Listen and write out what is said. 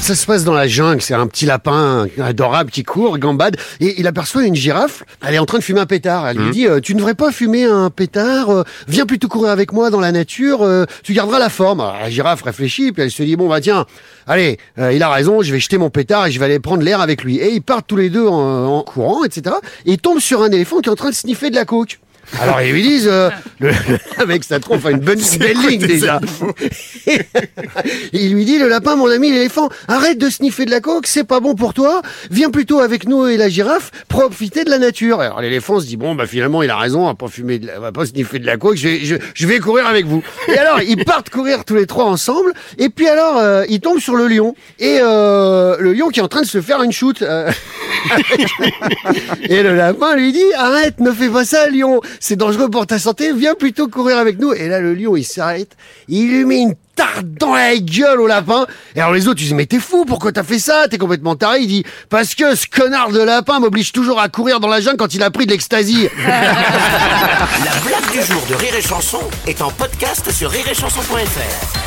Ça se passe dans la jungle, c'est un petit lapin adorable qui court, gambade, et il aperçoit une girafe, elle est en train de fumer un pétard. Elle lui dit, euh, tu ne devrais pas fumer un pétard, euh, viens plutôt courir avec moi dans la nature, euh, tu garderas la forme. Alors, la girafe réfléchit, puis elle se dit, bon bah tiens, allez, euh, il a raison, je vais jeter mon pétard et je vais aller prendre l'air avec lui. Et ils partent tous les deux en, en courant, etc. Et ils tombent sur un éléphant qui est en train de sniffer de la coke. Alors ils lui disent, euh, le, le mec ça trompe une bonne belle ligne déjà. il lui dit, le lapin, mon ami l'éléphant, arrête de sniffer de la coke, c'est pas bon pour toi, viens plutôt avec nous et la girafe, profiter de la nature. Alors l'éléphant se dit, bon bah finalement il a raison, on va pas fumer, de la- on va pas sniffer de la coke, je vais, je, je vais courir avec vous. Et alors ils partent courir tous les trois ensemble, et puis alors euh, ils tombent sur le lion, et euh, le lion qui est en train de se faire une shoot. et le lapin lui dit arrête, ne fais pas ça, lion. C'est dangereux pour ta santé. Viens plutôt courir avec nous. Et là, le lion, il s'arrête. Il lui met une tarte dans la gueule au lapin. Et alors les autres, ils disent mais t'es fou, pourquoi t'as fait ça? T'es complètement taré. Il dit parce que ce connard de lapin m'oblige toujours à courir dans la jungle quand il a pris de l'ecstasy. La blague du jour de Rire et Chanson est en podcast sur rireetchanson.fr.